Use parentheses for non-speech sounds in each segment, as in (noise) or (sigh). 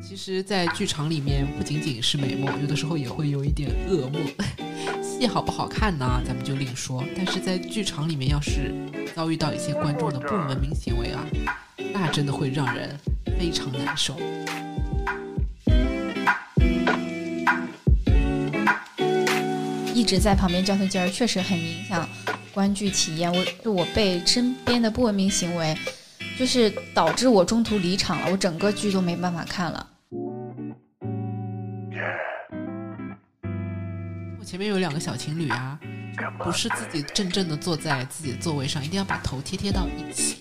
其实，在剧场里面不仅仅是美梦，有的时候也会有一点噩梦。(laughs) 戏好不好看呢？咱们就另说。但是在剧场里面，要是遭遇到一些观众的不文明行为啊，那真的会让人非常难受。一直在旁边交头接耳，确实很影响观剧体验。我就我被身边的不文明行为，就是导致我中途离场了，我整个剧都没办法看了。我前面有两个小情侣啊，不是自己正正的坐在自己的座位上，一定要把头贴贴到一起，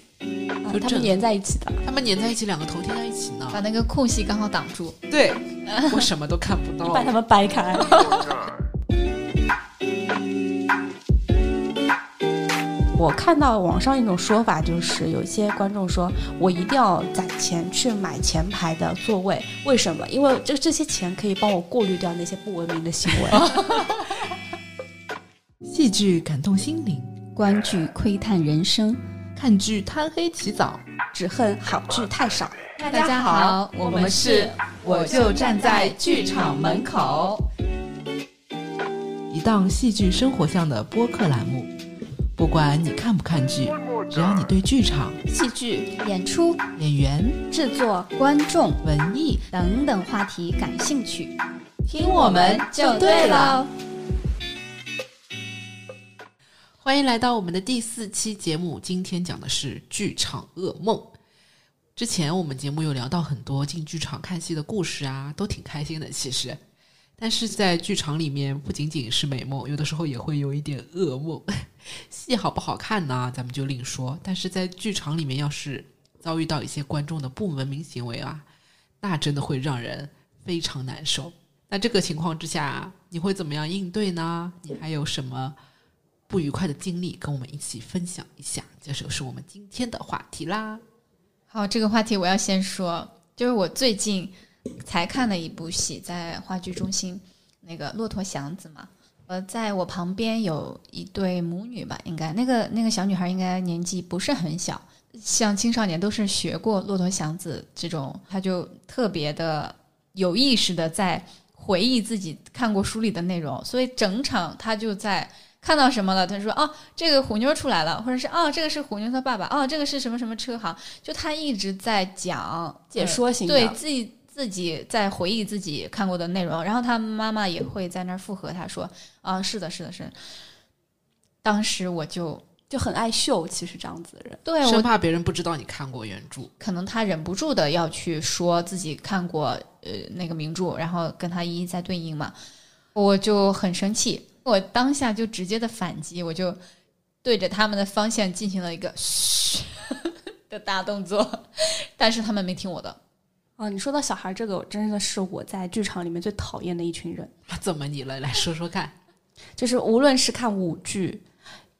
就他们粘在一起的。他们粘在一起，两个头贴在一起呢，把那个空隙刚好挡住。对，我什么都看不到，(laughs) 把他们掰开。(laughs) 我看到网上一种说法，就是有一些观众说我一定要攒钱去买前排的座位，为什么？因为这这些钱可以帮我过滤掉那些不文明的行为。(laughs) 戏剧感动心灵，观剧窥探人生，看剧贪黑起早，只恨好剧太少。大家好，我们是我就站在剧场门口，一档戏剧生活向的播客栏目。不管你看不看剧，只要你对剧场、戏剧、演出、演员、制作、观众、文艺等等话题感兴趣，听我们就对了。欢迎来到我们的第四期节目，今天讲的是剧场噩梦。之前我们节目有聊到很多进剧场看戏的故事啊，都挺开心的。其实，但是在剧场里面不仅仅是美梦，有的时候也会有一点噩梦。(laughs) 戏好不好看呢？咱们就另说。但是在剧场里面，要是遭遇到一些观众的不文明行为啊，那真的会让人非常难受。那这个情况之下，你会怎么样应对呢？你还有什么不愉快的经历，跟我们一起分享一下？这就是我们今天的话题啦。好，这个话题我要先说，就是我最近才看了一部戏，在话剧中心那个《骆驼祥子》嘛。呃，在我旁边有一对母女吧，应该那个那个小女孩应该年纪不是很小，像青少年都是学过《骆驼祥子》这种，她就特别的有意识的在回忆自己看过书里的内容，所以整场她就在看到什么了，她说哦，这个虎妞出来了，或者是哦，这个是虎妞她爸爸，哦，这个是什么什么车行，就她一直在讲解说型，对自己。自己在回忆自己看过的内容，然后他妈妈也会在那儿附和他说：“啊，是的，是的，是。”当时我就就很爱秀，其实这样子的人，对，生怕别人不知道你看过原著，可能他忍不住的要去说自己看过呃那个名著，然后跟他一一在对应嘛，我就很生气，我当下就直接的反击，我就对着他们的方向进行了一个 (laughs) 嘘的大动作，但是他们没听我的。哦，你说到小孩这个，真的是我在剧场里面最讨厌的一群人。(laughs) 怎么你了？来说说看。(laughs) 就是无论是看舞剧、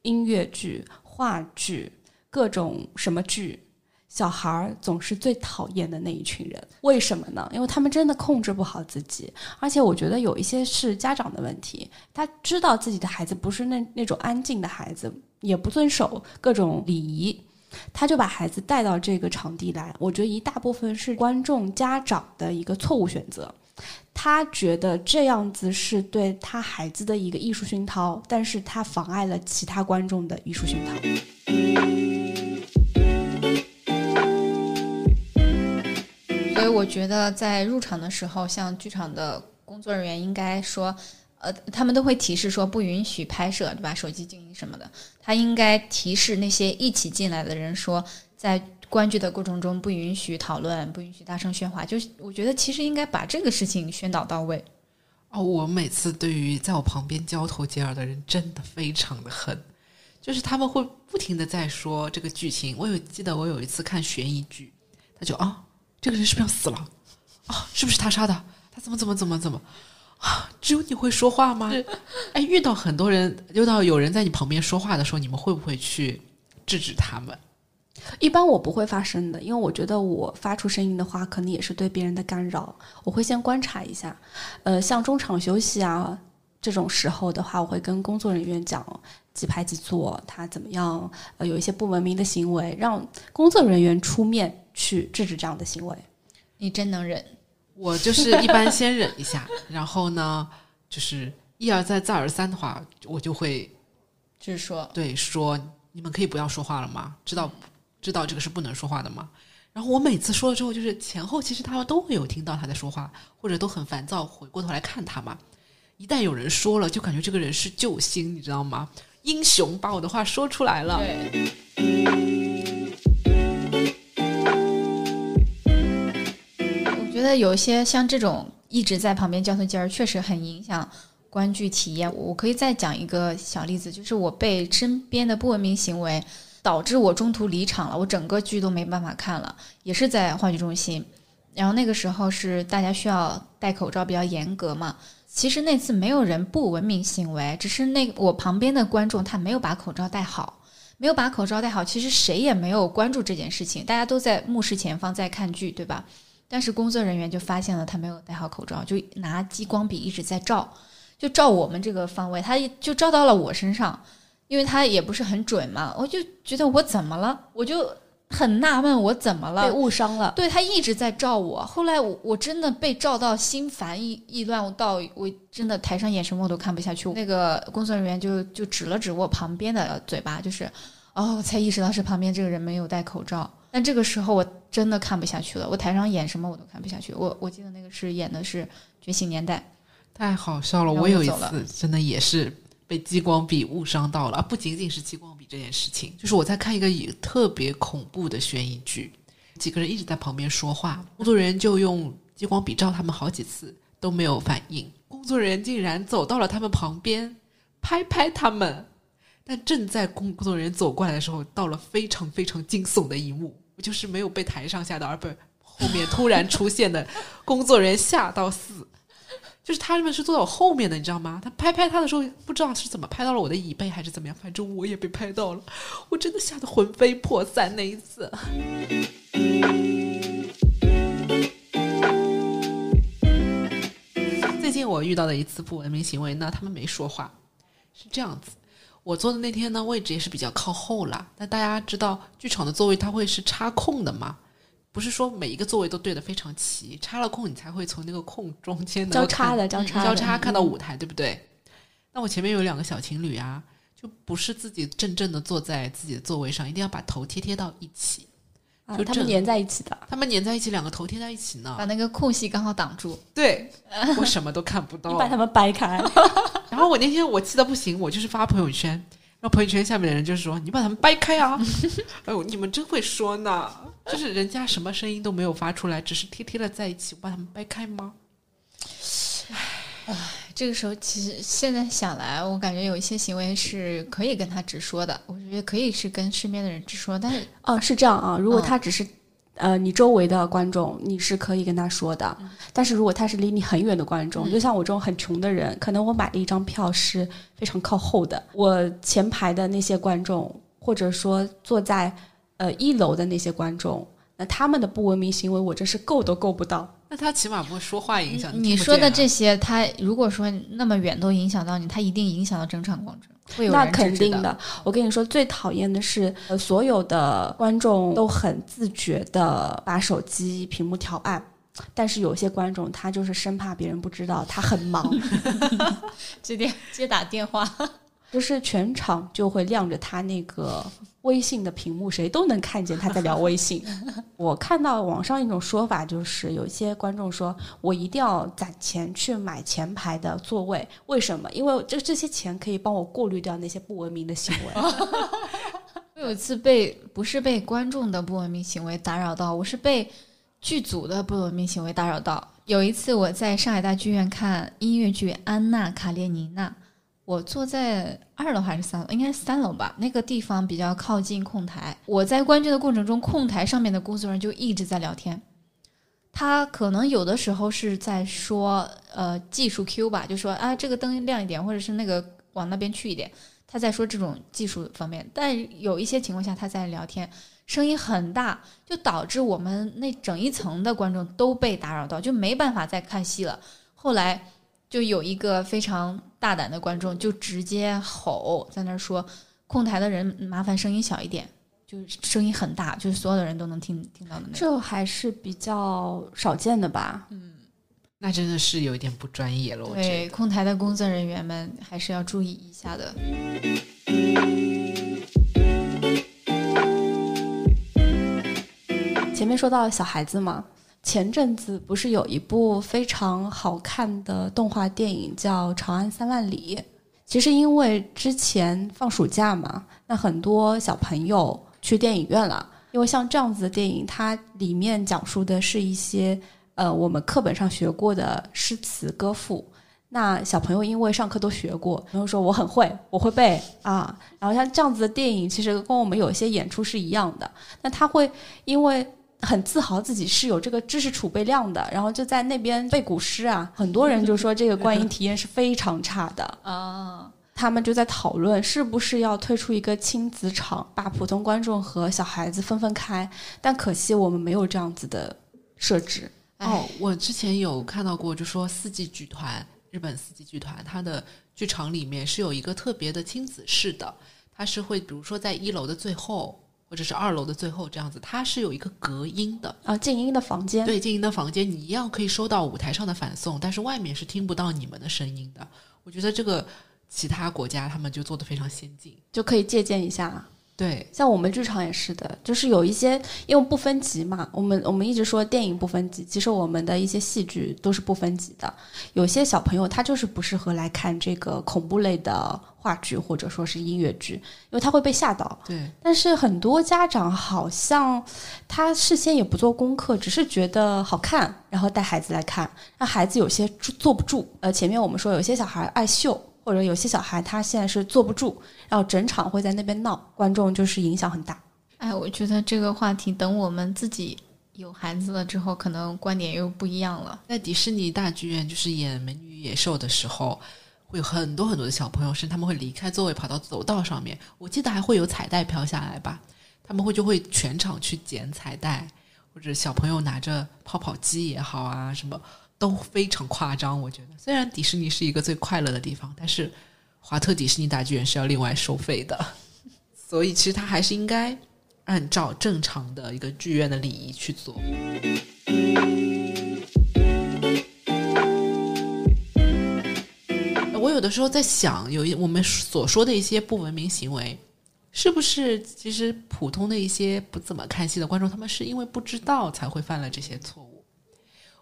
音乐剧、话剧，各种什么剧，小孩儿总是最讨厌的那一群人。为什么呢？因为他们真的控制不好自己，而且我觉得有一些是家长的问题。他知道自己的孩子不是那那种安静的孩子，也不遵守各种礼仪。他就把孩子带到这个场地来，我觉得一大部分是观众家长的一个错误选择。他觉得这样子是对他孩子的一个艺术熏陶，但是他妨碍了其他观众的艺术熏陶。所以我觉得在入场的时候，像剧场的工作人员应该说。呃，他们都会提示说不允许拍摄，对吧？手机静音什么的，他应该提示那些一起进来的人说，在观剧的过程中不允许讨论，不允许大声喧哗。就是我觉得其实应该把这个事情宣导到位。哦，我每次对于在我旁边交头接耳的人真的非常的恨，就是他们会不停的在说这个剧情。我有记得我有一次看悬疑剧，他就啊，这个人是不是要死了？啊，是不是他杀的？他怎么怎么怎么怎么？啊，只有你会说话吗？哎，遇到很多人，遇到有人在你旁边说话的时候，你们会不会去制止他们？一般我不会发声的，因为我觉得我发出声音的话，可能也是对别人的干扰。我会先观察一下，呃，像中场休息啊这种时候的话，我会跟工作人员讲几排几坐，他怎么样？呃，有一些不文明的行为，让工作人员出面。去制止这样的行为。你真能忍，我就是一般先忍一下，(laughs) 然后呢，就是一而再再而三的话，我就会就是说，对说你们可以不要说话了吗？知道知道这个是不能说话的吗？然后我每次说了之后，就是前后其实他们都会有听到他在说话，或者都很烦躁，回过头来看他嘛。一旦有人说了，就感觉这个人是救星，你知道吗？英雄把我的话说出来了。对。得有些像这种一直在旁边交头接耳，确实很影响观剧体验。我可以再讲一个小例子，就是我被身边的不文明行为导致我中途离场了，我整个剧都没办法看了，也是在话剧中心。然后那个时候是大家需要戴口罩，比较严格嘛。其实那次没有人不文明行为，只是那我旁边的观众他没有把口罩戴好，没有把口罩戴好。其实谁也没有关注这件事情，大家都在目视前方在看剧，对吧？但是工作人员就发现了他没有戴好口罩，就拿激光笔一直在照，就照我们这个方位，他就照到了我身上，因为他也不是很准嘛，我就觉得我怎么了，我就很纳闷我怎么了，被误伤了。对他一直在照我，后来我我真的被照到心烦意意乱，到我真的台上演什么我都看不下去。那个工作人员就就指了指我旁边的嘴巴，就是哦，才意识到是旁边这个人没有戴口罩。但这个时候我真的看不下去了，我台上演什么我都看不下去。我我记得那个是演的是《觉醒年代太好笑了！我有一次真的也是被激光笔误伤到了，啊不仅仅是激光笔这件事情，就是我在看一个以特别恐怖的悬疑剧，几个人一直在旁边说话，工作人员就用激光笔照他们好几次都没有反应，工作人员竟然走到了他们旁边拍拍他们，但正在工工作人员走过来的时候，到了非常非常惊悚的一幕，我就是没有被台上吓到，而被后面突然出现的工作人员吓到死。就是他们是坐在我后面的，你知道吗？他拍拍他的时候，不知道是怎么拍到了我的椅背还是怎么样，反正我也被拍到了，我真的吓得魂飞魄散那一次。最近我遇到的一次不文明行为呢，他们没说话，是这样子。我坐的那天呢，位置也是比较靠后啦。那大家知道剧场的座位它会是插空的嘛？不是说每一个座位都对得非常齐，插了空你才会从那个空中间交叉的交叉的交叉看到嗯舞台，对不对？那我前面有两个小情侣啊，就不是自己正正的坐在自己的座位上，一定要把头贴贴到一起。就他们粘在一起的。他们粘在一起，两个头贴在一起呢。把那个空隙刚好挡住。对，(laughs) 我什么都看不到你。把他们掰开，(laughs) 然后我那天我气得不行，我就是发朋友圈，然后朋友圈下面的人就是说：“你把他们掰开啊！” (laughs) 哎呦，你们真会说呢，就是人家什么声音都没有发出来，只是贴贴的在一起，我把他们掰开吗？这个时候，其实现在想来，我感觉有一些行为是可以跟他直说的，我觉得可以是跟身边的人直说，但是哦，是这样啊。如果嗯他只是、呃你周围的观众，你是可以跟他说的。但是如果他是离你很远的观众，嗯就像我这种很穷的人，可能我买的一张票是非常靠后的，我前排的那些观众，或者说坐在呃一楼的那些观众，那他们的不文明行为，我真是够都够不到。那他起码不会说话影响你说的这些，他如果说那么远都影响到你，他一定影响到整场观众，会有那。肯定的，我跟你说，最讨厌的是，呃，所有的观众都很自觉的把手机屏幕调暗，但是有些观众他就是生怕别人不知道，他很忙，(laughs) (laughs) 接电接打电话，就是全场就会亮着他那个微信的屏幕，谁都能看见他在聊微信。(laughs) 我看到网上一种说法，就是有一些观众说我一定要攒钱去买前排的座位，为什么？因为这这些钱可以帮我过滤掉那些不文明的行为。(laughs) 我有一次被不是被观众的不文明行为打扰到，我是被剧组的不文明行为打扰到。有一次我在上海大剧院看音乐剧《安娜·卡列尼娜》，我坐在二楼还是三楼？应该是三楼吧。那个地方比较靠近控台。我在观剧的过程中，控台上面的工作人员就一直在聊天。他可能有的时候是在说呃技术 Q 吧，就说啊这个灯亮一点，或者是那个往那边去一点。他在说这种技术方面，但有一些情况下他在聊天，声音很大，就导致我们那整一层的观众都被打扰到，就没办法再看戏了。后来就有一个非常大胆的观众就直接吼在那儿说：“控台的人麻烦声音小一点。”就是声音很大，就是所有的人都能听听到的那种。这还是比较少见的吧？嗯那真的是有一点不专业了。我觉对，得控台的工作人员们还是要注意一下的。前面说到小孩子嘛，前阵子不是有一部非常好看的动画电影叫《长安三万里》？其实因为之前放暑假嘛，那很多小朋友去电影院了。因为像这样子的电影，它里面讲述的是一些呃我们课本上学过的诗词歌赋。那小朋友因为上课都学过，然后说我很会，我会背啊。(laughs) 然后像这样子的电影，其实跟我们有一些演出是一样的。那他会因为很自豪自己是有这个知识储备量的，然后就在那边背古诗啊。很多人就说这个观影体验是非常差的。啊，他们就在讨论是不是要推出一个亲子场，把普通观众和小孩子分分开。但可惜我们没有这样子的设置。哦，我之前有看到过，就说四季剧团，日本四季剧团，它的剧场里面是有一个特别的亲子室的，它是会比如说在一楼的最后，或者是二楼的最后这样子，它是有一个隔音的，啊，静音的房间，对，静音的房间，你一样可以收到舞台上的反送，但是外面是听不到你们的声音的。我觉得这个其他国家他们就做的非常先进。就可以借鉴一下。对，像我们剧场也是的，就是有一些因为不分级嘛，我们我们一直说电影不分级，其实我们的一些戏剧都是不分级的。有些小朋友他就是不适合来看这个恐怖类的话剧或者说是音乐剧，因为他会被吓到。对，但是很多家长好像他事先也不做功课，只是觉得好看，然后带孩子来看，让孩子有些坐不住。呃，前面我们说有些小孩爱秀。或者有些小孩他现在是坐不住，然后整场会在那边闹，观众就是影响很大。哎，我觉得这个话题等我们自己有孩子了之后，可能观点又不一样了。在迪士尼大剧院就是演《美女与野兽》的时候，会有很多很多的小朋友，甚至他们会离开座位跑到走道上面。我记得还会有彩带飘下来吧，他们会就会全场去捡彩带，或者小朋友拿着泡泡机也好啊，什么都非常夸张。我觉得，虽然迪士尼是一个最快乐的地方，但是华特迪士尼大剧院是要另外收费的，(laughs) 所以其实它还是应该按照正常的一个剧院的礼仪去做。我有的时候在想，有一我们所说的一些不文明行为，是不是其实普通的一些不怎么看戏的观众，他们是因为不知道才会犯了这些错误？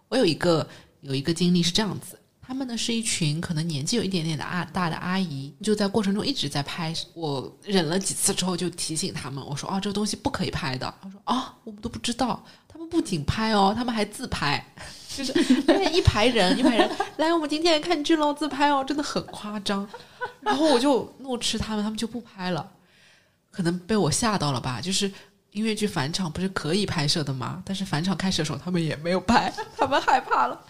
我有一个有一个经历是这样子，他们呢是一群可能年纪有一点点的阿大的阿姨，就在过程中一直在拍。我忍了几次之后，就提醒他们，我说：“哦，这个东西不可以拍的。”他说：“啊，我们都不知道。”他们不仅拍哦，他们还自拍，(laughs) 就是一排人一排人来，我们今天来看剧喽，自拍哦，真的很夸张。然后我就怒斥他们，他们就不拍了，可能被我吓到了吧，就是。音乐剧返场不是可以拍摄的吗？但是返场开始的时候，他们也没有拍，(laughs) 他们害怕了。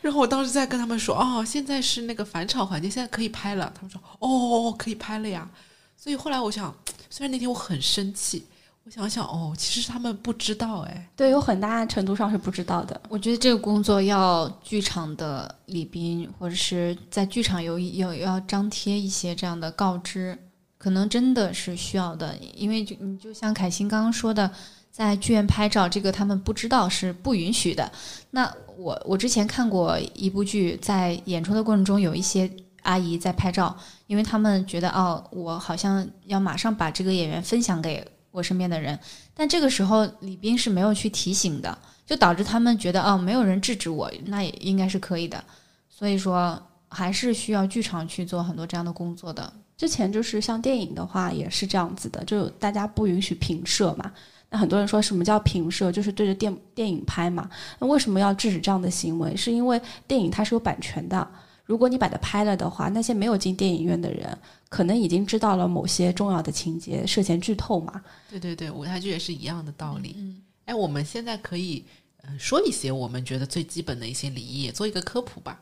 然后我当时在跟他们说：“哦，现在是那个返场环节，现在可以拍了。”他们说：“哦，可以拍了呀。”所以后来我想，(tsk) 虽然那天我很生气，我想想，哦，其实他们不知道，哎，对，有很大程度上是不知道的。我觉得这个工作要剧场的礼宾或者是在剧场有有要张贴一些这样的告知。可能真的是需要的，因为就你就像凯欣刚刚说的，在剧院拍照，这个他们不知道是不允许的。那我我之前看过一部剧，在演出的过程中，有一些阿姨在拍照，因为他们觉得哦，我好像要马上把这个演员分享给我身边的人，但这个时候李斌是没有去提醒的，就导致他们觉得哦，没有人制止我，那也应该是可以的。所以说，还是需要剧场去做很多这样的工作的。之前就是像电影的话也是这样子的，就大家不允许平射嘛。那很多人说什么叫平射，就是对着电电影拍嘛。那为什么要制止这样的行为？是因为电影它是有版权的，如果你把它拍了的话，那些没有进电影院的人可能已经知道了某些重要的情节，涉嫌剧透嘛。对对对，舞台剧也是一样的道理。嗯，哎，我们现在可以嗯说一些我们觉得最基本的一些礼仪，做一个科普吧。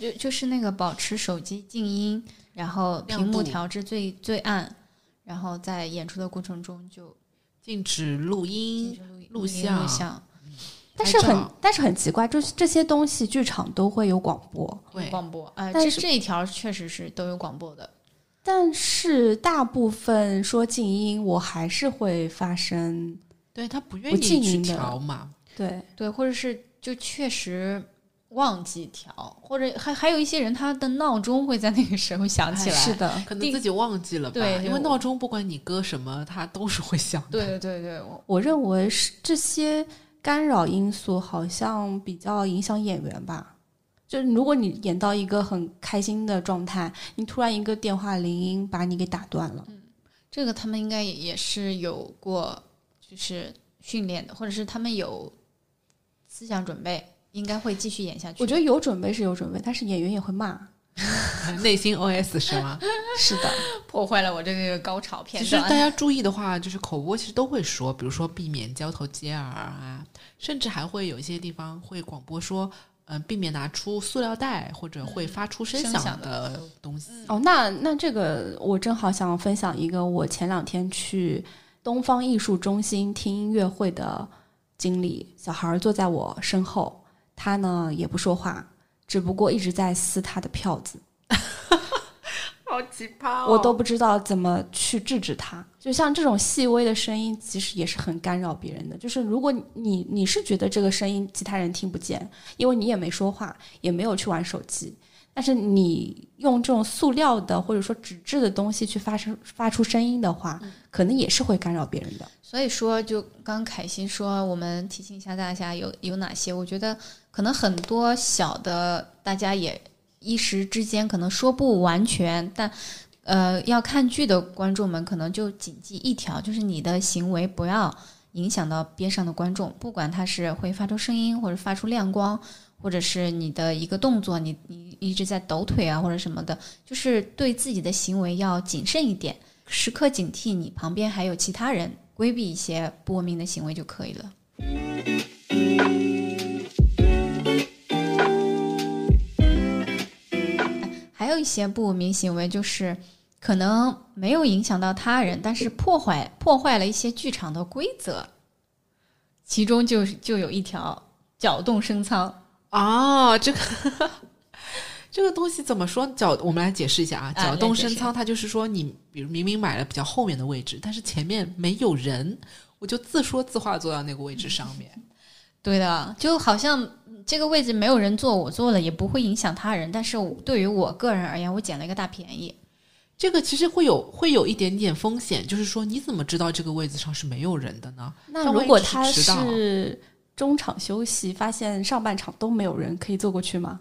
就就是那个保持手机静音。然后屏幕调至最最暗，然后在演出的过程中就禁止录音、录像。录像。但是很但是很奇怪，就是这些东西剧场都会有广播，会广播。呃，但是这一条确实是都有广播的。但是大部分说静音，我还是会发生。对他不愿不意去静音的调嘛。对，对，或者是就确实忘记调，或者还还有一些人他的闹钟会在那个时候响起来。是的，可能自己忘记了吧？对因为闹钟不管你搁什么，它都是会响的。对对对对，我我认为是这些干扰因素好像比较影响演员吧。就是如果你演到一个很开心的状态，你突然一个电话铃音把你给打断了，这个他们应该也也是有过就是训练的，或者是他们有思想准备，应该会继续演下去。我觉得有准备是有准备，但是演员也会骂。(laughs) 内心 OS 是吗？(laughs) 是的，破坏了我这个高潮片段。其实大家注意的话，就是口播其实都会说，比如说避免交头接耳啊，甚至还会有一些地方会广播说，嗯、避免拿出塑料袋或者会发出声响的东西。哦，那那这个我正好想分享一个我前两天去东方艺术中心听音乐会的经历。小孩儿坐在我身后，他呢也不说话，只不过一直在撕他的票子，(laughs) 好奇葩、哦我都不知道怎么去制止他。就像这种细微的声音，其实也是很干扰别人的。就是如果你你是觉得这个声音其他人听不见，因为你也没说话，也没有去玩手机，但是你用这种塑料的或者说纸质的东西去发声发出声音的话，可能也是会干扰别人的。所以说，就刚凯欣说，我们提醒一下大家有有哪些？我觉得可能很多小的，大家也一时之间可能说不完全，但呃，要看剧的观众们可能就谨记一条，就是你的行为不要影响到边上的观众，不管他是会发出声音，或者发出亮光，或者是你的一个动作，你你一直在抖腿啊或者什么的，就是对自己的行为要谨慎一点，时刻警惕你旁边还有其他人，规避一些不文明的行为就可以了。还有一些不文明行为，就是可能没有影响到他人，但是破坏破坏了一些剧场的规则，其中就就有一条搅动升舱。啊，这个 (laughs) 这个东西怎么说？搅，我们来解释一下啊。啊搅动升舱，它就是说你，比如明明买了比较后面的位置，但是前面没有人，我就自说自话坐到那个位置上面。(laughs) 对的，就好像这个位置没有人坐，我坐了也不会影响他人，但是对于我个人而言，我捡了一个大便宜。这个其实会有会有一点点风险，就是说你怎么知道这个位置上是没有人的呢？那如果他是中场休息，发现上半场都没有人，可以坐过去吗？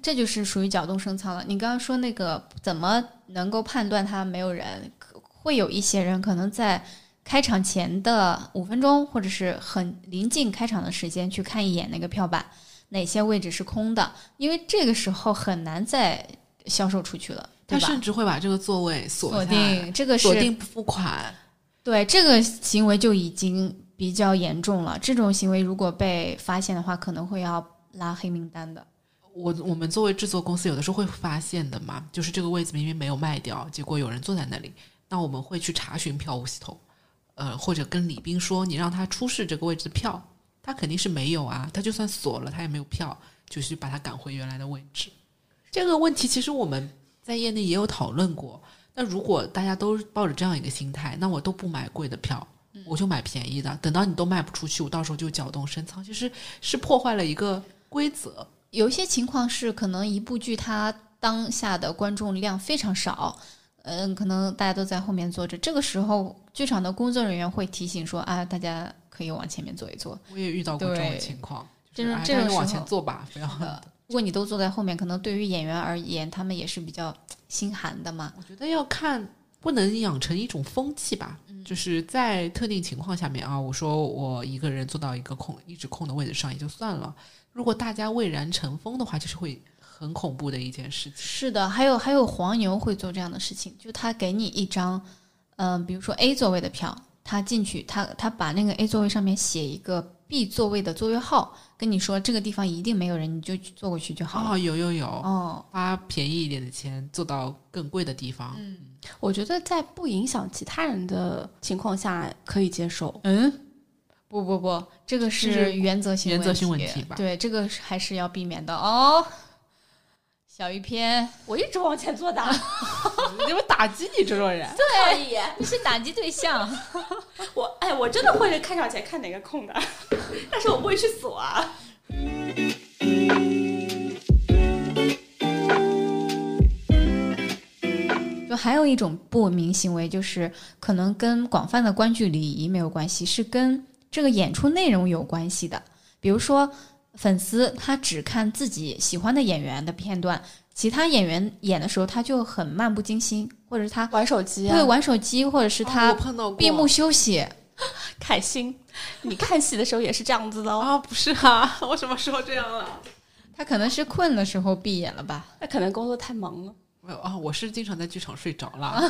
这就是属于搅动升舱了。你刚刚说那个怎么能够判断他没有人？可会有一些人可能在开场前的五分钟，或者是很临近开场的时间去看一眼那个票板，哪些位置是空的，因为这个时候很难再销售出去了，他甚至会把这个座位锁锁定这个是锁定不付款。对这个行为就已经比较严重了。这种行为如果被发现的话，可能会要拉黑名单的。我我们作为制作公司，有的时候会发现的嘛，就是这个位置明明没有卖掉，结果有人坐在那里，那我们会去查询票务系统，呃，或者跟李斌说，你让他出示这个位置的票，他肯定是没有啊，他就算锁了，他也没有票，就是把他赶回原来的位置。这个问题其实我们在业内也有讨论过。那如果大家都抱着这样一个心态，那我都不买贵的票，我就买便宜的，等到你都卖不出去，我到时候就搅动深仓，其实是破坏了一个规则。有一些情况是，可能一部剧它当下的观众量非常少，嗯，可能大家都在后面坐着，这个时候剧场的工作人员会提醒说啊，大家可以往前面坐一坐。我也遇到过这种对情况，就是这种时候前坐吧，不要。呃 (laughs) 如果你都坐在后面，可能对于演员而言，他们也是比较心寒的嘛。我觉得要看，不能养成一种风气吧。嗯就是在特定情况下面啊，我说我一个人坐到一个空一直空的位置上也就算了，如果大家蔚然成风的话，就是会很恐怖的一件事情。是的，还有还有黄牛会做这样的事情，就他给你一张，嗯、比如说 A 座位的票，他进去，他他把那个 A 座位上面写一个 B 座位的座位号，跟你说这个地方一定没有人，你就坐过去就好了。哦，有有有，哦，花便宜一点的钱坐到更贵的地方，嗯我觉得在不影响其他人的情况下可以接受。嗯，不不不，这个是是原则性原则性问问题吧对，这个还是要避免的哦。小鱼片，我一直往前做的，(laughs) 你们打击你这种人，对，你是打击对象。(laughs) 我哎，我真的会看上前看哪个空的，(laughs) 但是我不会去锁啊。就还有一种不文明行为，就是可能跟广泛的观剧礼仪没有关系，是跟这个演出内容有关系的。比如说，粉丝他只看自己喜欢的演员的片段，其他演员演的时候他就很漫不经心，或者是他玩手机啊，对玩手机，或者是啊他闭目休息。(laughs) 凯欣。你看戏的时候也是这样子的哦。啊，(laughs) 不是啊，(laughs) 我什么时候这样了？他可能是困的时候闭眼了吧？那可能工作太忙了。没有啊，我是经常在剧场睡着了。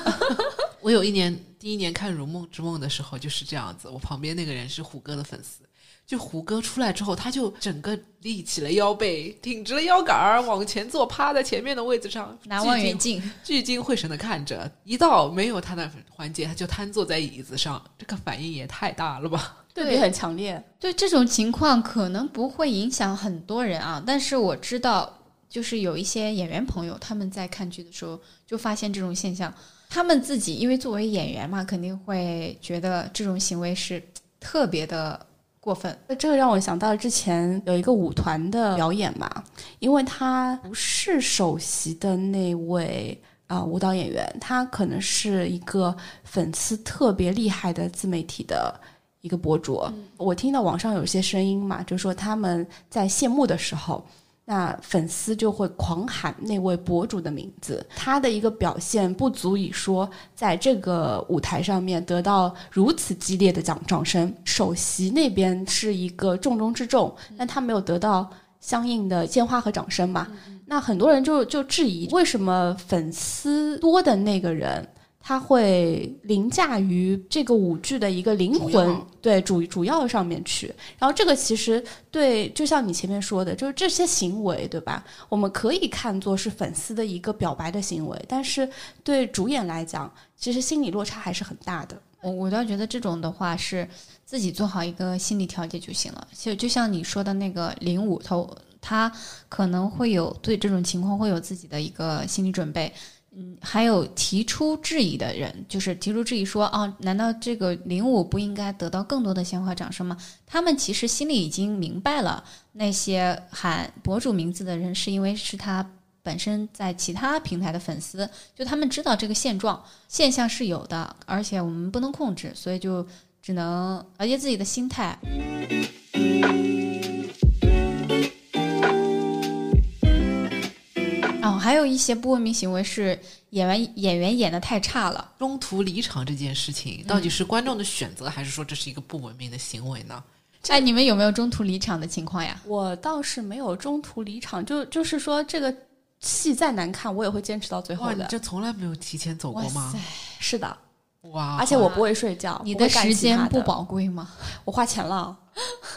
我有一年第一年看《如梦之梦》的时候就是这样子，我旁边那个人是虎哥的粉丝，就胡歌出来之后，他就整个立起了腰背，挺直了腰杆儿，往前坐，趴在前面的位置上，拿望远镜，聚精会神的看着。一到没有他的环节，他就瘫坐在椅子上，这个反应也太大了吧？(laughs) 对比很强烈。对这种情况可能不会影响很多人啊，但是我知道，就是有一些演员朋友他们在看剧的时候就发现这种现象，他们自己因为作为演员嘛，肯定会觉得这种行为是特别的过分。那这个让我想到之前有一个舞团的表演嘛，因为他不是首席的那位啊、舞蹈演员，他可能是一个粉丝特别厉害的自媒体的一个博主。我听到网上有些声音嘛，就说他们在谢幕的时候。那粉丝就会狂喊那位博主的名字，他的一个表现不足以说在这个舞台上面得到如此激烈的掌掌声。首席那边是一个重中之重，但他没有得到相应的鲜花和掌声嘛？那很多人就就质疑，为什么粉丝多的那个人？他会凌驾于这个舞剧的一个灵魂，对主主要上面去。然后这个其实对，就像你前面说的，就是这些行为，对吧？我们可以看作是粉丝的一个表白的行为，但是对主演来讲，其实心理落差还是很大的。我我倒觉得这种的话是自己做好一个心理调节就行了。就就像你说的那个零五头，他可能会有对这种情况会有自己的一个心理准备。嗯，还有提出质疑的人，就是提出质疑说，哦，难道这个零五不应该得到更多的鲜花掌声吗？他们其实心里已经明白了，那些喊博主名字的人是因为是他本身在其他平台的粉丝，就他们知道这个现状现象是有的，而且我们不能控制，所以就只能调节自己的心态。还有一些不文明行为是演员演员演的太差了。中途离场这件事情，到底是观众的选择，还是说这是一个不文明的行为呢？哎，你们有没有中途离场的情况呀？我倒是没有中途离场，就就是说这个戏再难看，我也会坚持到最后的，你的。这从来没有提前走过吗？是的，哇，而且我不会睡觉，你的时间不，宝贵吗？我花钱了，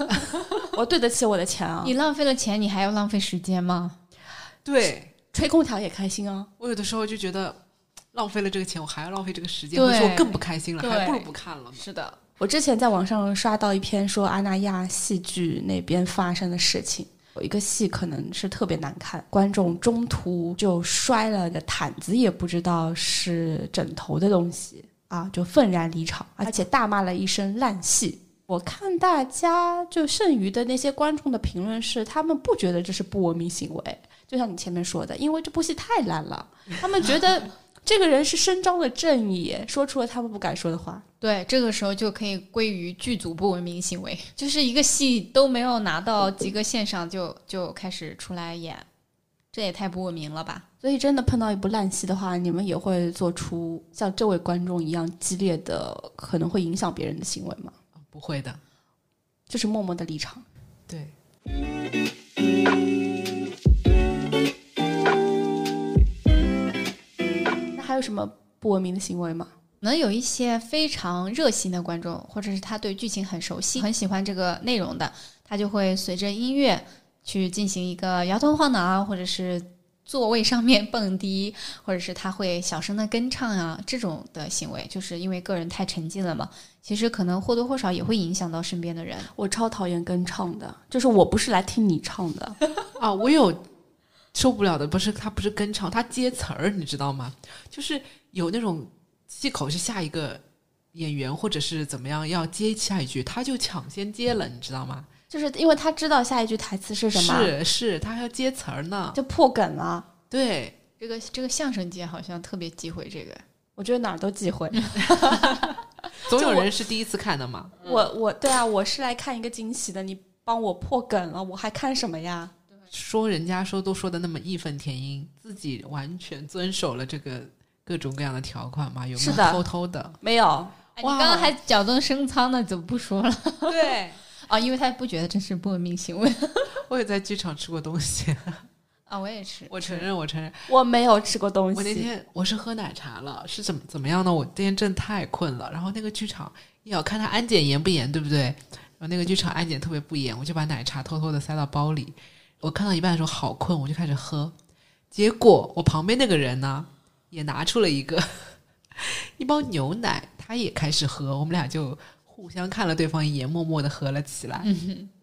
(laughs) 我对得起我的钱啊。你浪费了钱，你还要浪费时间吗？对吹空调也开心啊。我有的时候就觉得浪费了这个钱，我还要浪费这个时间，对或者说我更不开心了，还不如不看了。是的，我之前在网上刷到一篇说阿那亚戏剧那边发生的事情，有一个戏可能是特别难看，观众中途就摔了个毯子，也不知道是枕头的东西啊，就愤然离场，而且大骂了一声烂戏。我看大家就剩余的那些观众的评论是，他们不觉得这是不文明行为，就像你前面说的，因为这部戏太烂了，他们觉得 (laughs) 这个人是伸张了正义，说出了他们不敢说的话。对，这个时候就可以归于剧组不文明行为，就是一个戏都没有拿到及格线上就就开始出来演，这也太不文明了吧？所以真的碰到一部烂戏的话，你们也会做出像这位观众一样激烈的，可能会影响别人的行为吗？不会的，就是默默的离场。对，有什么不文明的行为吗？可能有一些非常热心的观众，或者是他对剧情很熟悉、很喜欢这个内容的，他就会随着音乐去进行一个摇头晃脑啊，或者是座位上面蹦迪，或者是他会小声的跟唱啊，这种的行为，就是因为个人太沉浸了嘛，其实可能或多或少也会影响到身边的人。我超讨厌跟唱的，就是我不是来听你唱的。啊，(laughs) 我有受不了的不是他不是跟唱，他接词儿，你知道吗？就是有那种气口是下一个演员或者是怎么样要接下一句，他就抢先接了，你知道吗？就是因为他知道下一句台词是什么，是是，他还要接词儿呢。就破梗了。对，这个这个相声界好像特别忌讳这个。我觉得哪儿都忌讳。(laughs) 总有人是第一次看的嘛。我我对啊，我是来看一个惊喜的，你帮我破梗了，我还看什么呀？说人家说都说的那么义愤填膺，自己完全遵守了这个各种各样的条款吗？有没有偷偷的？没有，哎你刚刚还搅动升仓呢，怎么不说了？对，啊，因为他不觉得这是不文明行为我也在剧场吃过东西，啊，(laughs) 我也吃，我承认，我承认。我没有吃过东西。我那天我是喝奶茶了，是怎么怎么样呢？我那天真的太困了，然后那个剧场也要看他安检严不严，对不对？然后那个剧场安检特别不严，我就把奶茶偷偷的塞到包里。我看到一半的时候好困，我就开始喝，结果我旁边那个人呢也拿出了一个 (laughs) 一包牛奶，他也开始喝，我们俩就互相看了对方一眼，默默的喝了起来。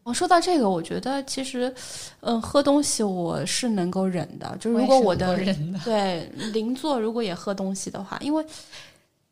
我说到这个，我觉得其实，嗯，喝东西我是能够忍的，就是如果我的对邻座如果也喝东西的话，因为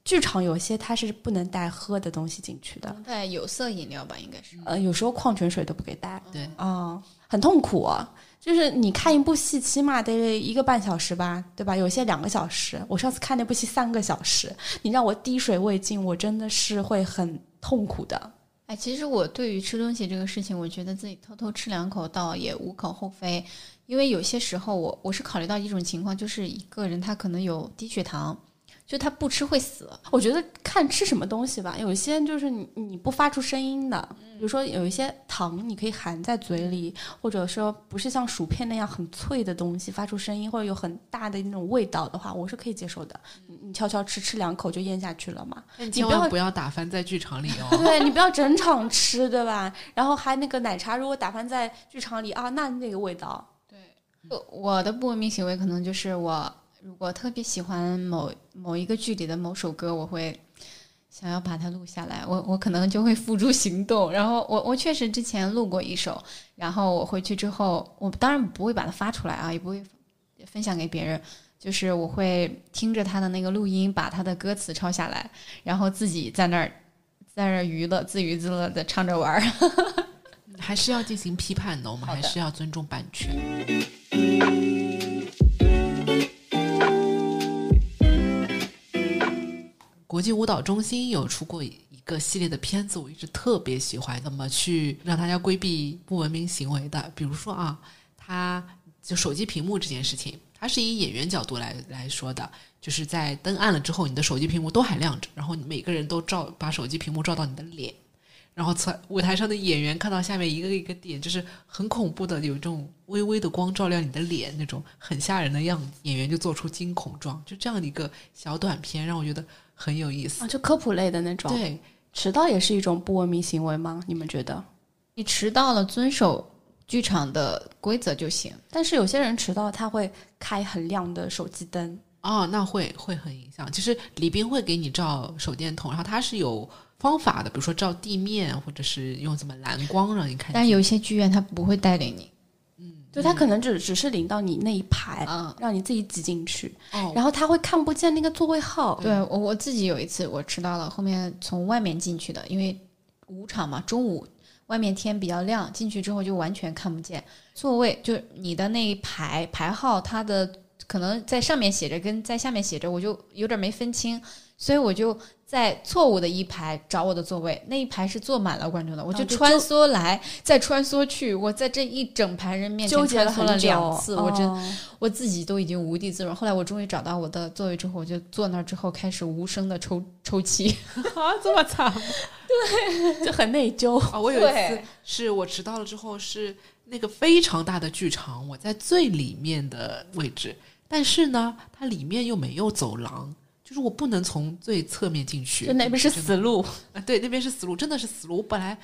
剧场有些它是不能带喝的东西进去的，带有色饮料吧，应该是。呃，有时候矿泉水都不给带。对，啊、很痛苦。就是你看一部戏，起码得一个半小时吧，对吧？有些两个小时。我上次看那部戏三个小时，你让我滴水未进，我真的是会很痛苦的。哎，其实我对于吃东西这个事情，我觉得自己偷偷吃两口倒也无可厚非，因为有些时候我我是考虑到一种情况，就是一个人他可能有低血糖，就他不吃会死。我觉得看吃什么东西吧，有一些就是你你不发出声音的，比如说有一些糖你可以含在嘴里，或者说不是像薯片那样很脆的东西发出声音，或者有很大的那种味道的话，我是可以接受的。你你悄悄吃吃两口就咽下去了嘛。你千不要万不要打翻在剧场里哦。(laughs) 对你不要整场吃，对吧？然后还那个奶茶，如果打翻在剧场里啊，那那个味道，我我的不文明行为可能就是我如果特别喜欢某某一个剧里的某首歌，我会想要把它录下来，我我可能就会付诸行动。然后我我确实之前录过一首，然后我回去之后，我当然不会把它发出来啊，也不会分享给别人。就是我会听着他的那个录音，把他的歌词抄下来，然后自己在那儿在那儿娱乐，自娱自乐的唱着玩儿。(laughs) 还是要进行批判的，我们还是要尊重版权。国际舞蹈中心有出过一个系列的片子，我一直特别喜欢，怎么去让大家规避不文明行为的。比如说啊，他就手机屏幕这件事情，它是以演员角度来来说的，就是在灯暗了之后，你的手机屏幕都还亮着，然后每个人都照把手机屏幕照到你的脸。然后在舞台上的演员看到下面一个一个点，就是很恐怖的，有这种微微的光照亮你的脸，那种很吓人的样子，演员就做出惊恐状，就这样的一个小短片，让我觉得很有意思。啊，就科普类的那种。，对，迟到也是一种不文明行为吗？你们觉得？你迟到了，遵守剧场的规则就行。但是有些人迟到，他会开很亮的手机灯。哦，那会会很影响。其实李斌会给你照手电筒，然后他是有方法的，比如说照地面，或者是用什么蓝光让你看。但是有一些剧院他不会带领你，就他可能只只是领到你那一排，嗯，让你自己挤进去，哦，然后他会看不见那个座位号。对我我自己有一次我迟到了，后面从外面进去的，因为舞场嘛，中午外面天比较亮，进去之后就完全看不见。座位，就你的那一排排号，它的可能在上面写着跟在下面写着，我就有点没分清，所以我就在错误的一排找我的座位，那一排是坐满了观众的，我就穿梭来，再穿梭去，我在这一整排人面前纠结了穿梭了很久，两次，我真哦我自己都已经无地自容。后来我终于找到我的座位之后，我就坐那儿之后开始无声的抽抽泣。啊，(laughs) 这么惨 (laughs) 对？就很内疚。啊，我有一次是我迟到了之后，是那个非常大的剧场，我在最里面的位置，但是呢，它里面又没有走廊，就是我不能从最侧面进去，就那边是死路，啊，对，那边是死路，真的是死路。我本来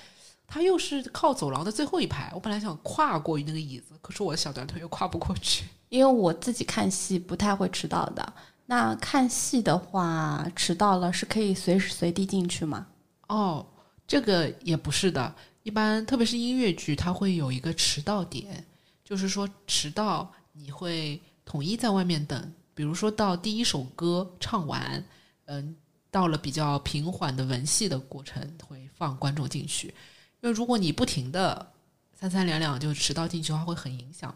它又是靠走廊的最后一排，我本来想跨过那个椅子，可是我的小短腿又跨不过去。(laughs) 因为我自己看戏不太会迟到的。那看戏的话，迟到了是可以随时随地进去吗？哦，这个也不是的，一般特别是音乐剧，它会有一个迟到点，就是说迟到你会统一在外面等，比如说到第一首歌唱完，嗯，到了比较平缓的文戏的过程，会放观众进去。因为如果你不停的三三两两就迟到进去的话，会很影响，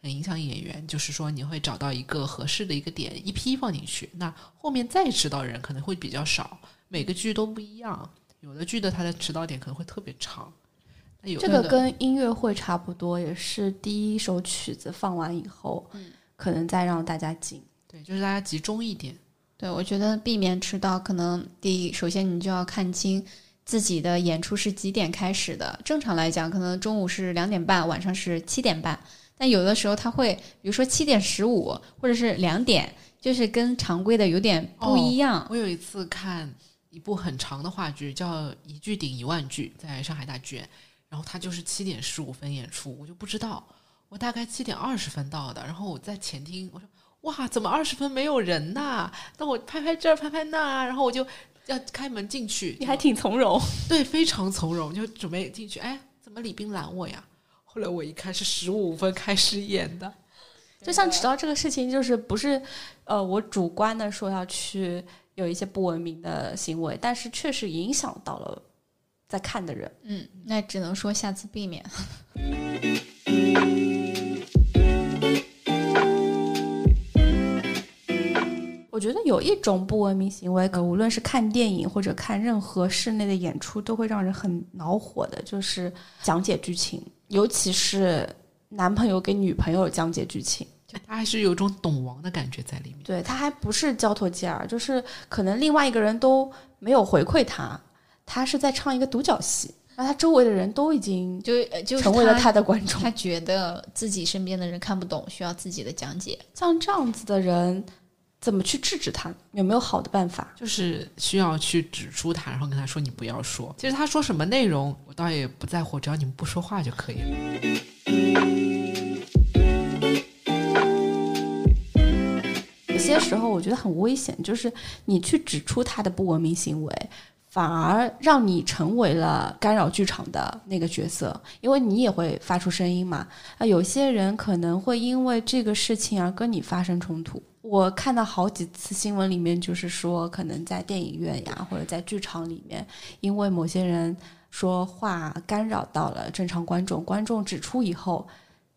很影响演员。就是说，你会找到一个合适的一个点，一批放进去，那后面再迟到人可能会比较少。每个剧都不一样，有的剧的它的迟到点可能会特别长。有这个跟音乐会差不多，也是第一首曲子放完以后，嗯可能再让大家进。对，就是大家集中一点。对，我觉得避免迟到，可能第一，首先你就要看清自己的演出是几点开始的。正常来讲，可能中午是两点半，晚上是七点半。但有的时候他会，比如说七点十五，或者是两点，就是跟常规的有点不一样。我有一次看一部很长的话剧，叫《一句顶一万句》，在上海大剧院，然后它就是七点十五分演出，我就不知道，我大概七点二十分到的，然后我在前厅，我说哇，怎么二十分没有人呐？那我拍拍这儿，拍拍那儿，然后我就要开门进去，你还挺从容，对，非常从容，就准备进去，哎，怎么李冰拦我呀？后来我一看是十五分开始演的，就像迟到这个事情，就是不是呃我主观的说要去有一些不文明的行为，但是确实影响到了在看的人。嗯，那只能说下次避免。觉得有一种不文明行为，呃无论是看电影或者看任何室内的演出，都会让人很恼火的，就是讲解剧情，尤其是男朋友给女朋友讲解剧情。就他还是有种懂王的感觉在里面。对他还不是交头接耳，就是可能另外一个人都没有回馈他，他是在唱一个独角戏，那他周围的人都已经就呃就成为了他他的观众。他觉得自己身边的人看不懂，需要自己的讲解。像这样子的人，怎么去制止他？有没有好的办法？就是需要去指出他，然后跟他说你不要说。其实他说什么内容，我倒也不在乎，只要你们不说话就可以了。有些时候我觉得很危险，就是你去指出他的不文明行为，反而让你成为了干扰剧场的那个角色，因为你也会发出声音嘛。啊，有些人可能会因为这个事情而跟你发生冲突。我看到好几次新闻里面，就是说可能在电影院呀，或者在剧场里面，因为某些人说话干扰到了正常观众，观众指出以后，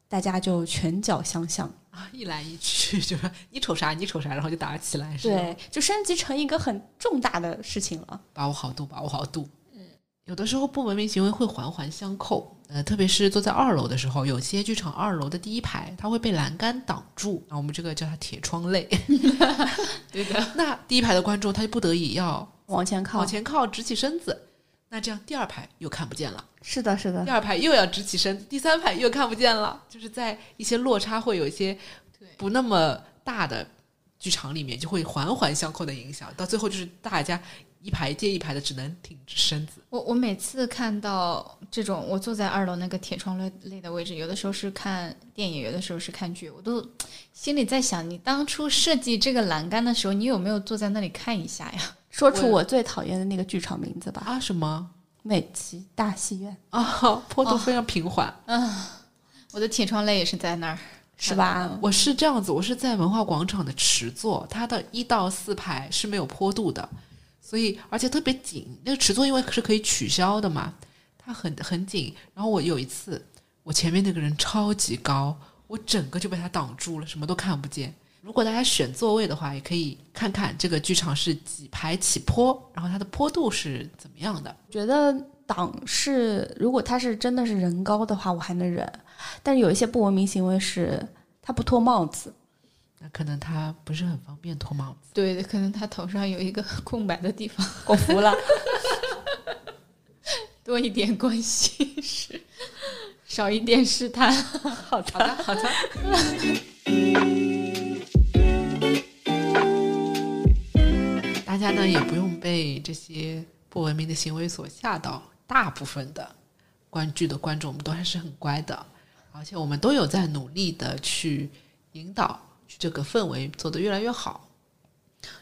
大家就拳脚相向。啊，(laughs) 一来一去 (laughs) 就是你瞅啥你瞅啥，然后就打起来，是吧？对，就升级成一个很重大的事情了。把握好度，把握好度。嗯，有的时候不文明行为会环环相扣。呃，特别是坐在二楼的时候，有些剧场二楼的第一排，它会被栏杆挡住，啊，我们这个叫它铁窗泪。(laughs) 对的，那第一排的观众他就不得已要往前靠往，前靠，直起身子。那这样第二排又看不见了，是的，是的第，二排又要直起身，第三排又看不见了。就是在一些落差会有一些不那么大的剧场里面，就会环环相扣的影响，到最后就是大家一排接一排的，只能挺直身子。我我每次看到这种，我坐在二楼那个铁窗类类的位置，有的时候是看电影，有的时候是看剧，我都心里在想，你当初设计这个栏杆的时候，你有没有坐在那里看一下呀？说出我最讨厌的那个剧场名字吧，啊，什么美琪大戏院，(laughs) 啊？坡度非常平缓。嗯我的铁窗泪也是在那儿，是吧？我是这样子，我是在文化广场的池座，它的一到四排是没有坡度的，所以而且特别紧。那个池座因为是可以取消的嘛，它很很紧。然后我有一次，我前面那个人超级高，我整个就被他挡住了，什么都看不见。如果大家选座位的话，也可以看看这个剧场是几排起坡，然后它的坡度是怎么样的。觉得挡是，如果他是真的是人高的话，我还能忍，但是有一些不文明行为是他不脱帽子，那可能他不是很方便脱帽子。对，可能他头上有一个 (laughs) 空白的地方，我服了。(laughs) 多一点关心是，少一点试探。好的，好的。大家呢也不用被这些不文明的行为所吓到，大部分的观剧的观众，我们都还是很乖的，而且我们都有在努力的去引导这个氛围做得越来越好。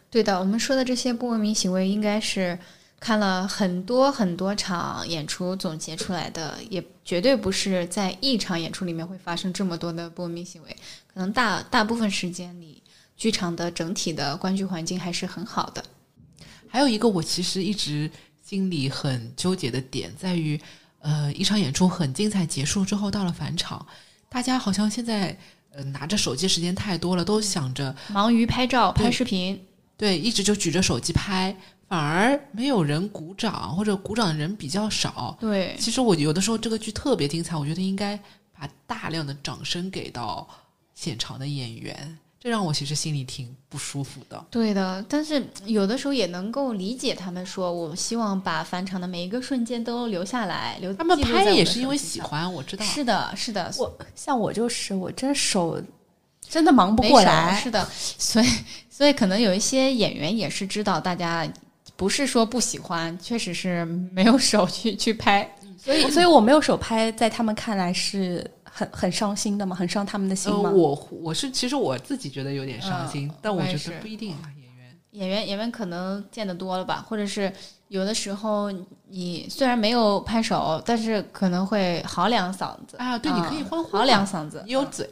对的，我们说的这些不文明行为，应该是看了很多很多场演出总结出来的，也绝对不是在一场演出里面会发生这么多的不文明行为。可能大大部分时间里，剧场的整体的观剧环境还是很好的。还有一个我其实一直心里很纠结的点在于，呃，一场演出很精彩结束之后，到了返场，大家好像现在呃拿着手机时间太多了，都想着忙于拍照、拍视频，对，一直就举着手机拍，反而没有人鼓掌，或者鼓掌的人比较少。对，其实我有的时候这个剧特别精彩，我觉得应该把大量的掌声给到现场的演员，这让我其实心里挺不舒服的。对的。但是有的时候也能够理解他们说，我希望把返场的每一个瞬间都留下来，留他们拍也是因为。喜欢，我知道。是的，是的，我像我就是我这手真的忙不过来，是的，(laughs) 所以所以可能有一些演员也是知道大家不是说不喜欢，确实是没有手去去拍。所以所以我没有手拍，在他们看来是很很伤心的吗，很伤他们的心呃，我我是其实我自己觉得有点伤心，嗯但我觉得不一定啊，演员。演员演员可能见得多了吧，或者是有的时候你虽然没有拍手，但是可能会嚎两嗓子啊对你可以嗯欢呼嚎两嗓子，你有嘴。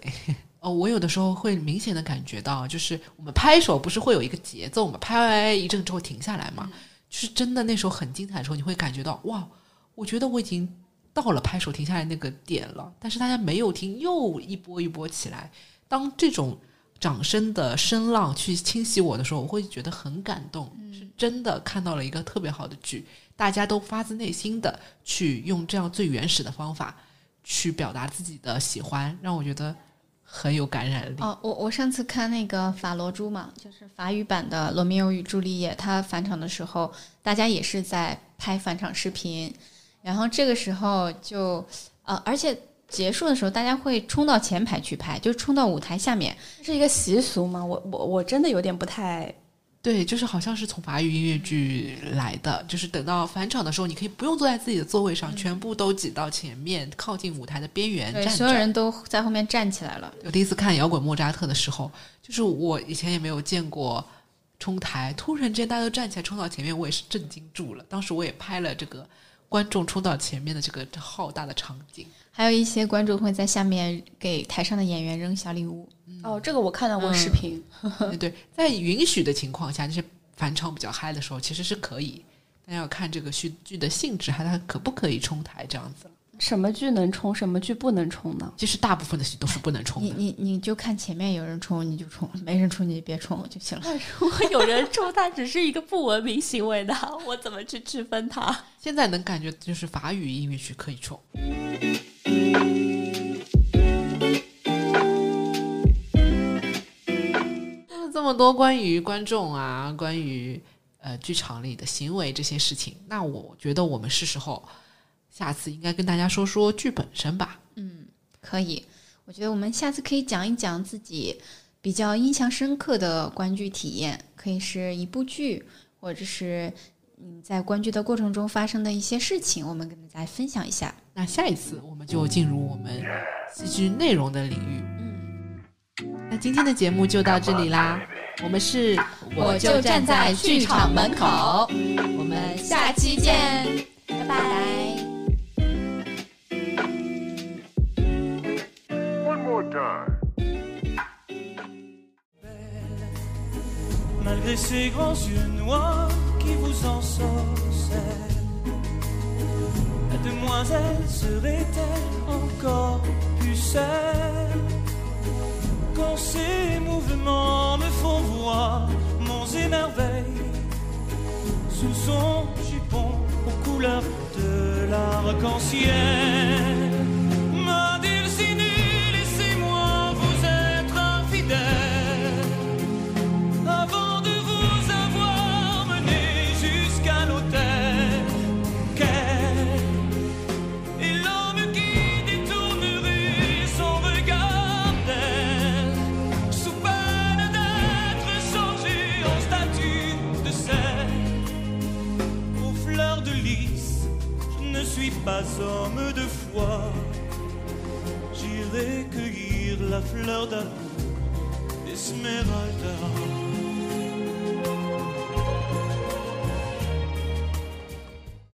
哦，我有的时候会明显的感觉到，就是我们拍手不是会有一个节奏嘛，拍完一阵之后停下来嘛，就是真的那时候很精彩的时候，你会感觉到哇，我觉得我已经到了拍手停下来那个点了，但是大家没有停，又一波一波起来。当这种掌声的声浪去侵袭我的时候，我会觉得很感动，是真的看到了一个特别好的剧，大家都发自内心的去用这样最原始的方法去表达自己的喜欢，让我觉得很有感染力。哦，我我上次看那个法罗珠嘛，就是法语版的《罗密欧与朱丽叶》，他返场的时候，大家也是在拍返场视频，然后这个时候就呃，而且结束的时候，大家会冲到前排去拍，就冲到舞台下面。这是一个习俗吗？我我我真的有点不太对，就是好像是从法语音乐剧来的，就是等到返场的时候，你可以不用坐在自己的座位上，全部都挤到前面，靠近舞台的边缘所有。人都在后面站起来了。我第一次看摇滚莫扎特的时候，就是我以前也没有见过冲台，突然之间大家都站起来冲到前面，我也是震惊住了。当时我也拍了这个观众冲到前面的这个浩大的场景。还有一些观众会在下面给台上的演员扔小礼物。哦，这个我看到过嗯视频。对对，在允许的情况下，就是返场比较嗨的时候，其实是可以，但要看这个剧剧的性质，还它可不可以冲台这样子。什么剧能冲，什么剧不能冲呢？其实大部分的戏都是不能冲的。你你你就看前面有人冲你就冲，没人冲你就别冲就行了。如果有人冲，他只是一个不文明行为的，我怎么去区分他？现在能感觉就是法语音乐剧可以冲。这么多关于观众啊，关于呃剧场里的行为这些事情，那我觉得我们是时候下次应该跟大家说说剧本身吧。嗯可以，我觉得我们下次可以讲一讲自己比较印象深刻的观剧体验，可以是一部剧，或者是嗯在观剧的过程中发生的一些事情，我们跟大家分享一下。那下一次我们就进入我们戏剧内容的领域。嗯，那今天的节目就到这里啦，我们是我就站在剧场门口，我们下期见，拜拜。Malgré ces grands yeux noirs qui vous ensorcellent. La demoiselle serait-elle encore pucelle Quand ces mouvements me font voir monts et merveilles sous son jupon aux couleurs de l'arc-en-ciel. Pas de foi. J'irai cueillir la fleur d'amour Esmeralda